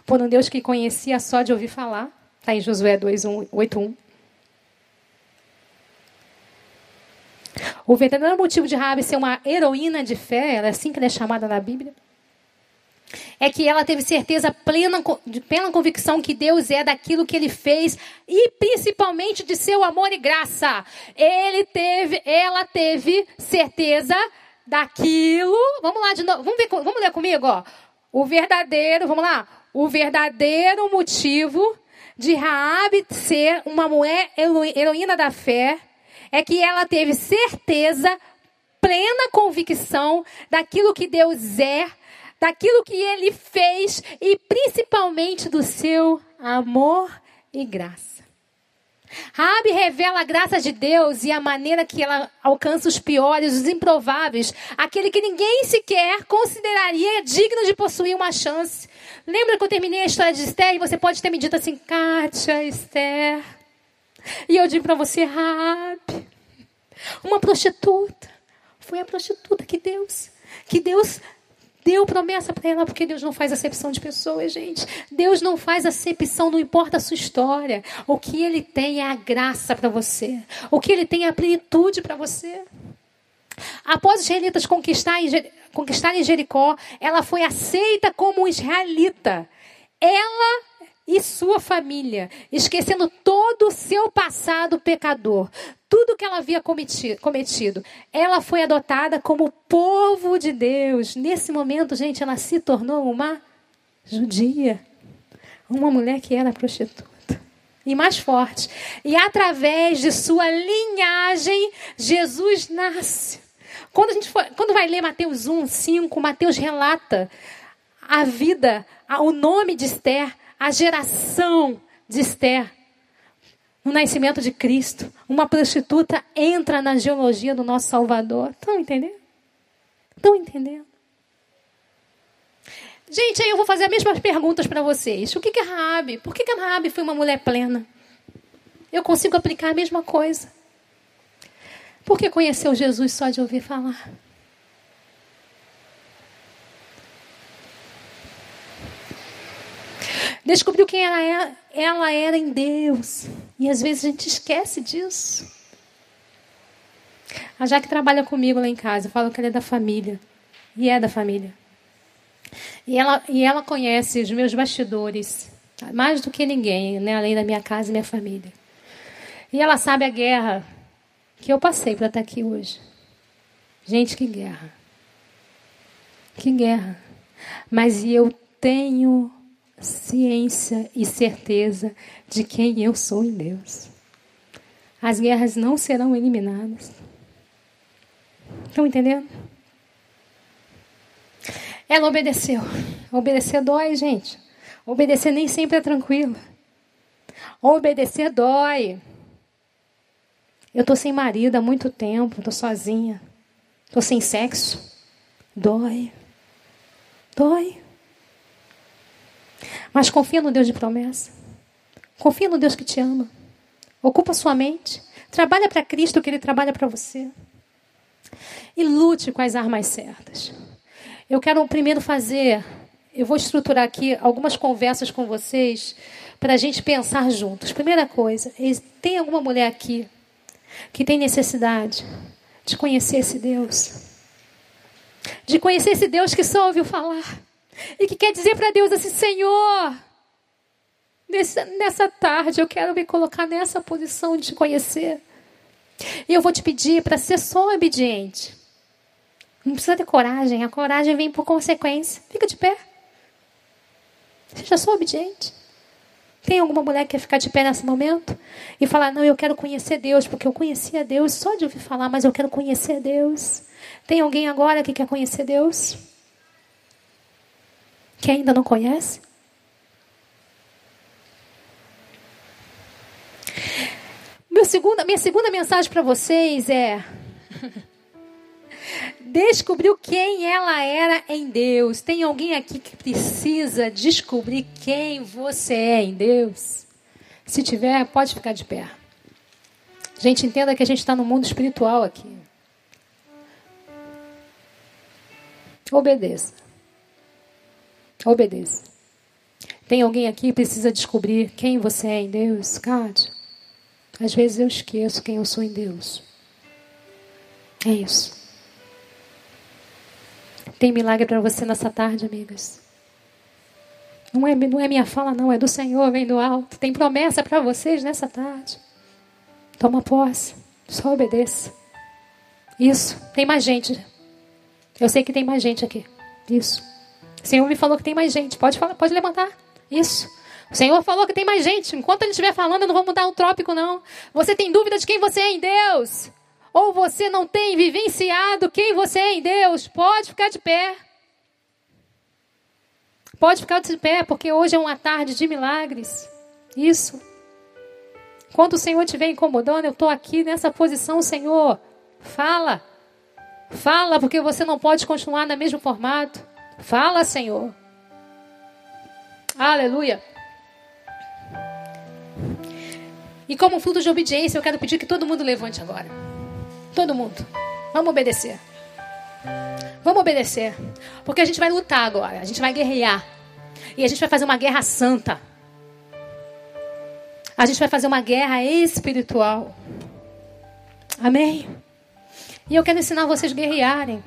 Speaker 1: por um Deus que conhecia só de ouvir falar. Está em Josué 2, 8, 1. O verdadeiro motivo de Rabi ser uma heroína de fé, ela é assim que ela é chamada na Bíblia, é que ela teve certeza plena, de plena convicção que Deus é daquilo que ele fez e principalmente de seu amor e graça. Ele teve, ela teve certeza daquilo. Vamos lá de novo, vamos, ver, vamos ler comigo, ó. O verdadeiro, vamos lá. O verdadeiro motivo de Raabe ser uma mulher heroína da fé é que ela teve certeza, plena convicção daquilo que Deus é, daquilo que ele fez e principalmente do seu amor e graça. Rabi revela a graça de Deus e a maneira que ela alcança os piores, os improváveis, aquele que ninguém sequer consideraria digno de possuir uma chance. Lembra que eu terminei a história de Esther e você pode ter me dito assim, Kátia, Esther. E eu digo para você, Rabi, uma prostituta. Foi a prostituta que Deus, que Deus Deu promessa para ela, porque Deus não faz acepção de pessoas, gente. Deus não faz acepção, não importa a sua história. O que Ele tem é a graça para você. O que Ele tem é a plenitude para você. Após os israelitas conquistarem Jericó, ela foi aceita como israelita. Ela e sua família, esquecendo todo o seu passado pecador, tudo que ela havia cometido. Ela foi adotada como povo de Deus. Nesse momento, gente, ela se tornou uma judia, uma mulher que era prostituta. E mais forte. E através de sua linhagem, Jesus nasce. Quando, a gente for, quando vai ler Mateus 1, 5, Mateus relata a vida, o nome de Esther, a geração de Esther no nascimento de Cristo, uma prostituta entra na geologia do nosso Salvador. Estão entendendo? Estão entendendo? Gente, aí eu vou fazer as mesmas perguntas para vocês. O que é Raabe? Por que, que Raabe foi uma mulher plena? Eu consigo aplicar a mesma coisa. Por que conheceu Jesus só de ouvir falar? Descobriu quem ela era, ela era em Deus. E às vezes a gente esquece disso. A Jaque trabalha comigo lá em casa. Eu falo que ela é da família. E é da família. E ela, e ela conhece os meus bastidores. Mais do que ninguém, né? além da minha casa e minha família. E ela sabe a guerra que eu passei para estar aqui hoje. Gente, que guerra. Que guerra. Mas eu tenho ciência e certeza de quem eu sou em Deus. As guerras não serão eliminadas. Estão entendendo? Ela obedeceu. Obedecer dói, gente. Obedecer nem sempre é tranquilo. Obedecer dói. Eu estou sem marido há muito tempo, estou sozinha. Estou sem sexo. Dói. Dói. Mas confia no Deus de promessa. Confia no Deus que te ama. Ocupa sua mente. Trabalha para Cristo que Ele trabalha para você. E lute com as armas certas. Eu quero primeiro fazer, eu vou estruturar aqui algumas conversas com vocês para a gente pensar juntos. Primeira coisa, tem alguma mulher aqui que tem necessidade de conhecer esse Deus? De conhecer esse Deus que só ouviu falar e que quer dizer para Deus assim: Senhor, nessa, nessa tarde eu quero me colocar nessa posição de te conhecer. E eu vou te pedir para ser só obediente. Não precisa ter coragem, a coragem vem por consequência. Fica de pé. Seja só obediente. Tem alguma mulher que quer ficar de pé nesse momento e falar: Não, eu quero conhecer Deus, porque eu conhecia Deus só de ouvir falar, mas eu quero conhecer Deus. Tem alguém agora que quer conhecer Deus? Que ainda não conhece? Meu segunda, minha segunda mensagem para vocês é: descobriu quem ela era em Deus. Tem alguém aqui que precisa descobrir quem você é em Deus? Se tiver, pode ficar de pé. Gente, entenda que a gente está no mundo espiritual aqui. Obedeça. Obedeça. Tem alguém aqui que precisa descobrir quem você é em Deus? Cátia, às vezes eu esqueço quem eu sou em Deus. É isso. Tem milagre para você nessa tarde, amigas. Não é, não é minha fala, não, é do Senhor, vem do alto. Tem promessa para vocês nessa tarde. Toma posse, só obedeça. Isso, tem mais gente. Eu sei que tem mais gente aqui. Isso. O Senhor me falou que tem mais gente. Pode falar, pode levantar. Isso. O Senhor falou que tem mais gente. Enquanto ele estiver falando, eu não vou mudar o trópico, não. Você tem dúvida de quem você é em Deus? Ou você não tem vivenciado quem você é em Deus? Pode ficar de pé. Pode ficar de pé, porque hoje é uma tarde de milagres. Isso. Quando o Senhor estiver incomodando, eu estou aqui nessa posição, Senhor. Fala. Fala, porque você não pode continuar no mesmo formato. Fala, Senhor. Aleluia. E como fruto de obediência, eu quero pedir que todo mundo levante agora. Todo mundo. Vamos obedecer. Vamos obedecer. Porque a gente vai lutar agora. A gente vai guerrear. E a gente vai fazer uma guerra santa. A gente vai fazer uma guerra espiritual. Amém? E eu quero ensinar vocês a guerrearem.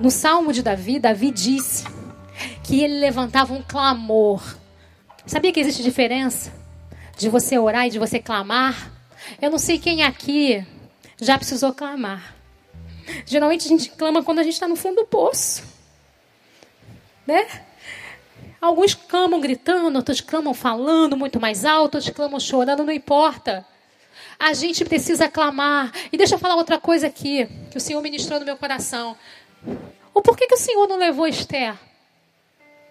Speaker 1: No Salmo de Davi, Davi disse que ele levantava um clamor. Sabia que existe diferença? de você orar e de você clamar. Eu não sei quem aqui já precisou clamar. Geralmente a gente clama quando a gente está no fundo do poço. Né? Alguns clamam gritando, outros clamam falando muito mais alto, outros clamam chorando, não importa. A gente precisa clamar. E deixa eu falar outra coisa aqui, que o Senhor ministrou no meu coração. O porquê que o Senhor não levou Esther?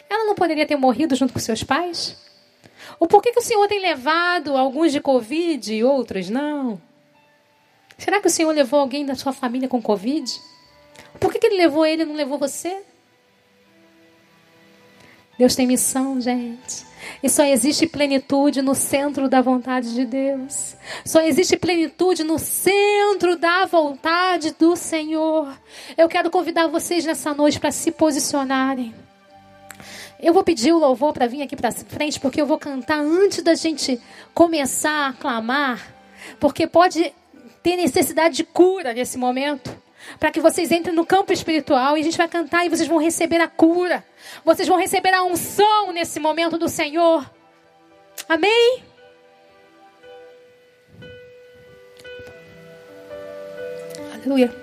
Speaker 1: Ela não poderia ter morrido junto com seus pais? O porquê que o Senhor tem levado alguns de Covid e outros não? Será que o Senhor levou alguém da sua família com Covid? Por que, que ele levou ele e não levou você? Deus tem missão, gente. E só existe plenitude no centro da vontade de Deus. Só existe plenitude no centro da vontade do Senhor. Eu quero convidar vocês nessa noite para se posicionarem. Eu vou pedir o louvor para vir aqui para frente, porque eu vou cantar antes da gente começar a clamar, porque pode ter necessidade de cura nesse momento. Para que vocês entrem no campo espiritual e a gente vai cantar e vocês vão receber a cura. Vocês vão receber a unção nesse momento do Senhor. Amém? Aleluia.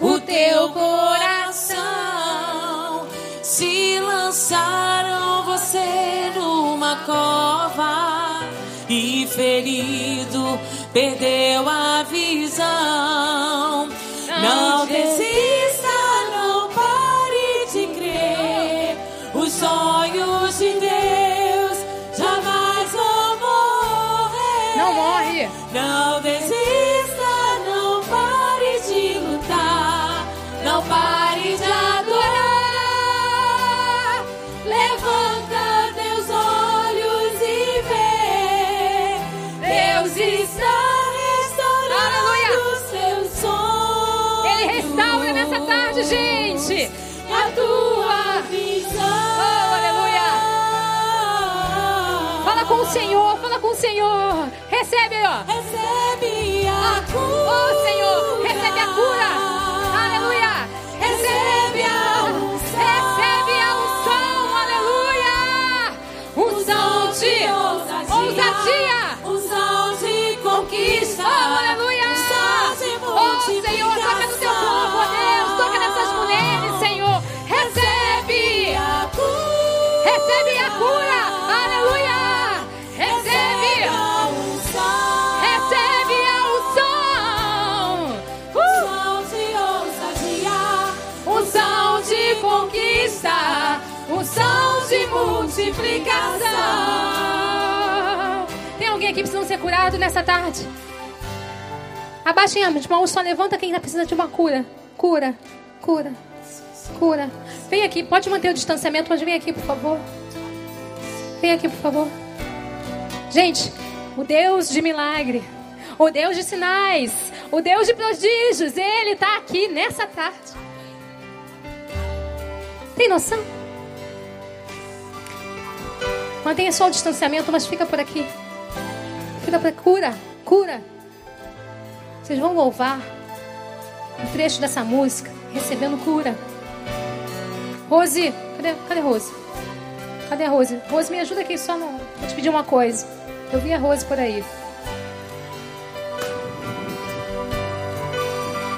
Speaker 2: o teu coração se lançaram você numa cova e ferido perdeu a visão. Não desista, não pare de crer. Os sonhos de Deus jamais vão morrer.
Speaker 1: Não morre.
Speaker 2: Não
Speaker 1: Senhor, fala com o Senhor. Recebe, ó.
Speaker 2: Recebe a cura.
Speaker 1: Oh, Senhor, recebe a cura. Aleluia.
Speaker 2: Recebe a unção.
Speaker 1: Recebe a unção. Aleluia. Unção de ousadia.
Speaker 2: Unção de conquista.
Speaker 1: Oh, aleluia.
Speaker 2: Multiplicação.
Speaker 1: Tem alguém aqui precisando ser curado nessa tarde? Abaixem as mãos, só levanta quem ainda precisa de uma cura. Cura, cura, cura. Vem aqui, pode manter o distanciamento, mas vem aqui, por favor. Vem aqui, por favor. Gente, o Deus de milagre, o Deus de sinais, o Deus de prodígios, Ele está aqui nessa tarde. Tem noção? Mantenha só o distanciamento, mas fica por aqui. Fica por aqui. Cura, cura. Vocês vão louvar um trecho dessa música, recebendo cura. Rose, cadê, cadê Rose? Cadê a Rose? Rose, me ajuda aqui só. Vou te pedir uma coisa. Eu vi a Rose por aí.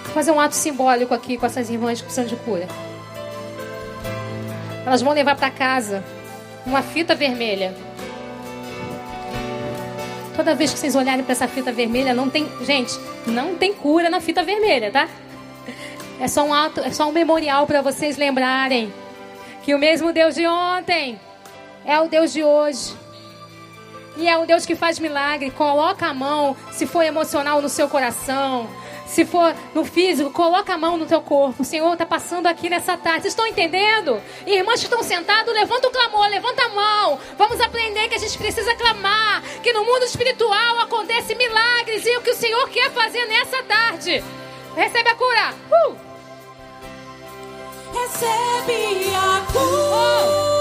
Speaker 1: Vou fazer um ato simbólico aqui com essas irmãs que precisam de cura. Elas vão levar para casa uma fita vermelha. Toda vez que vocês olharem para essa fita vermelha, não tem, gente, não tem cura na fita vermelha, tá? É só um ato, é só um memorial para vocês lembrarem que o mesmo Deus de ontem é o Deus de hoje. E é um Deus que faz milagre. Coloca a mão, se for emocional, no seu coração. Se for no físico, coloca a mão no teu corpo. O Senhor está passando aqui nessa tarde. Vocês estão entendendo? Irmãs que estão sentados, levanta o clamor, levanta a mão. Vamos aprender que a gente precisa clamar. Que no mundo espiritual acontece milagres. E o que o Senhor quer fazer nessa tarde. Recebe a cura. Uh!
Speaker 2: Recebe a cura.
Speaker 1: recebe.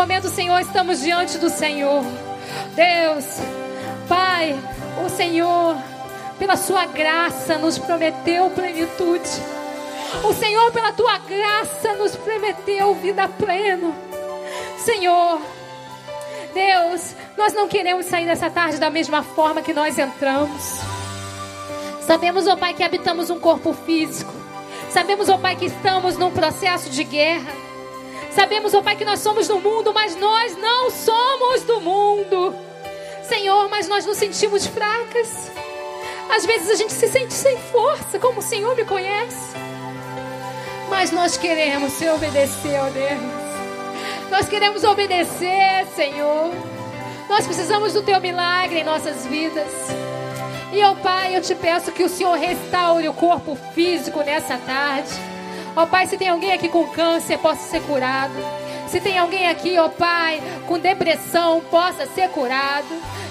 Speaker 1: Momento, Senhor, estamos diante do Senhor. Deus, Pai, o Senhor, pela Sua graça, nos prometeu plenitude. O Senhor, pela Tua graça, nos prometeu vida plena. Senhor, Deus, nós não queremos sair dessa tarde da mesma forma que nós entramos. Sabemos, ó Pai, que habitamos um corpo físico. Sabemos, ó Pai, que estamos num processo de guerra. Sabemos, ó Pai, que nós somos do mundo, mas nós não somos do mundo. Senhor, mas nós nos sentimos fracas. Às vezes a gente se sente sem força, como o Senhor me conhece. Mas nós queremos te obedecer, ó Deus. Nós queremos obedecer, Senhor. Nós precisamos do teu milagre em nossas vidas. E, ó Pai, eu te peço que o Senhor restaure o corpo físico nessa tarde. Ó Pai, se tem alguém aqui com câncer, possa ser curado. Se tem alguém aqui, ó Pai, com depressão, possa ser curado.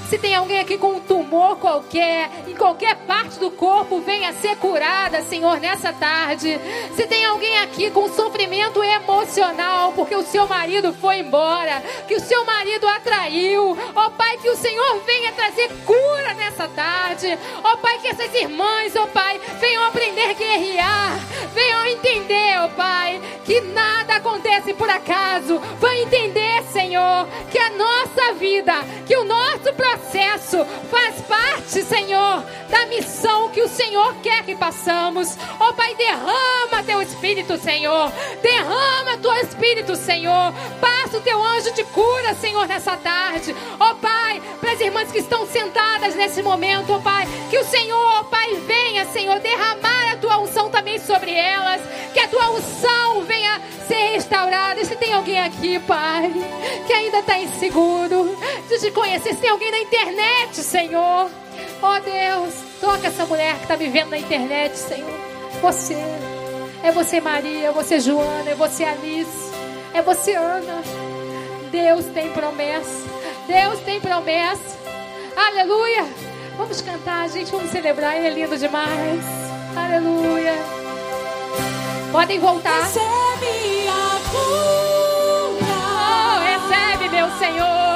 Speaker 1: Se tem alguém aqui com um tumor qualquer, em qualquer parte do corpo, venha ser curada, Senhor, nessa tarde. Se tem alguém aqui com sofrimento emocional, porque o seu marido foi embora, que o seu marido atraiu, ó Pai, que o Senhor venha trazer cura nessa tarde. Ó Pai, que essas irmãs, ó Pai, venham aprender a guerrear, venham entender, ó Pai, que nada acontece por acaso. Vão entender, Senhor, que a nossa vida, que o nosso processo faz parte, Senhor, da missão que o Senhor quer que passamos. Ó Pai, derrama teu Espírito, Senhor. Derrama teu Espírito, Senhor. Passa o teu anjo de cura, Senhor, nessa tarde. Ó Pai, para as irmãs que estão sentadas nesse momento, ó Pai, que o Senhor, ó Pai, venha, Senhor, derramar a tua unção também sobre elas. Que a tua unção venha ser restaurada. Se tem alguém aqui, Pai, que ainda está inseguro de te conhecer, se tem alguém na internet, Senhor. Ó Deus, toca essa mulher que está me vendo na internet, Senhor. Você. É você, Maria. É você, Joana. É você, Alice. É você, Ana. Deus tem promessa. Deus tem promessa. Aleluia. Vamos cantar, gente. Vamos celebrar. Ele é lindo demais. Aleluia. Podem voltar.
Speaker 2: Recebe a cura.
Speaker 1: Senhor.